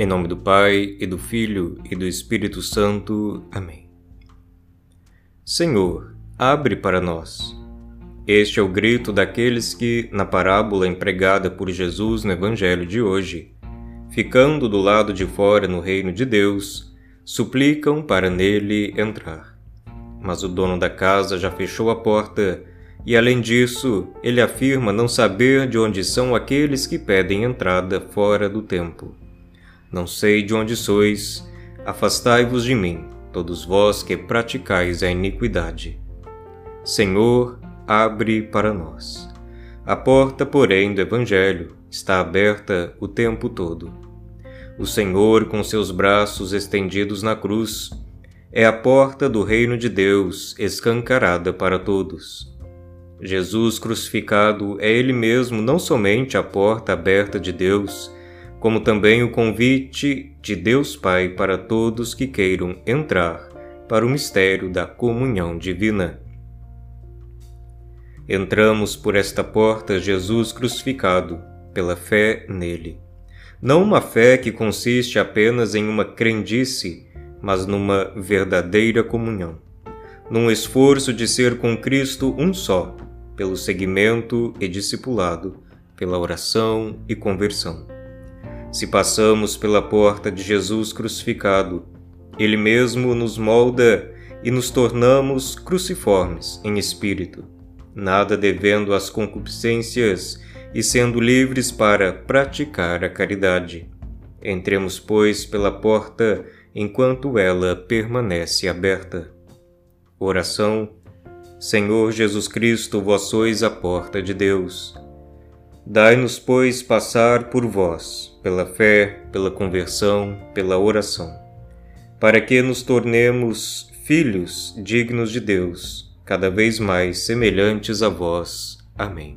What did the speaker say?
Em nome do Pai, e do Filho, e do Espírito Santo. Amém. Senhor, abre para nós. Este é o grito daqueles que, na parábola empregada por Jesus no Evangelho de hoje, ficando do lado de fora no reino de Deus, suplicam para nele entrar. Mas o dono da casa já fechou a porta e, além disso, ele afirma não saber de onde são aqueles que pedem entrada fora do templo. Não sei de onde sois, afastai-vos de mim, todos vós que praticais a iniquidade. Senhor, abre para nós. A porta, porém, do Evangelho está aberta o tempo todo. O Senhor, com seus braços estendidos na cruz, é a porta do reino de Deus escancarada para todos. Jesus crucificado é Ele mesmo não somente a porta aberta de Deus, como também o convite de Deus Pai para todos que queiram entrar para o mistério da comunhão divina. Entramos por esta porta Jesus crucificado, pela fé nele. Não uma fé que consiste apenas em uma crendice, mas numa verdadeira comunhão. Num esforço de ser com Cristo um só, pelo seguimento e discipulado, pela oração e conversão. Se passamos pela porta de Jesus crucificado, Ele mesmo nos molda e nos tornamos cruciformes em espírito, nada devendo às concupiscências e sendo livres para praticar a caridade. Entremos, pois, pela porta enquanto ela permanece aberta. Oração Senhor Jesus Cristo, vós sois a porta de Deus. Dai-nos, pois, passar por vós, pela fé, pela conversão, pela oração, para que nos tornemos filhos dignos de Deus, cada vez mais semelhantes a vós. Amém.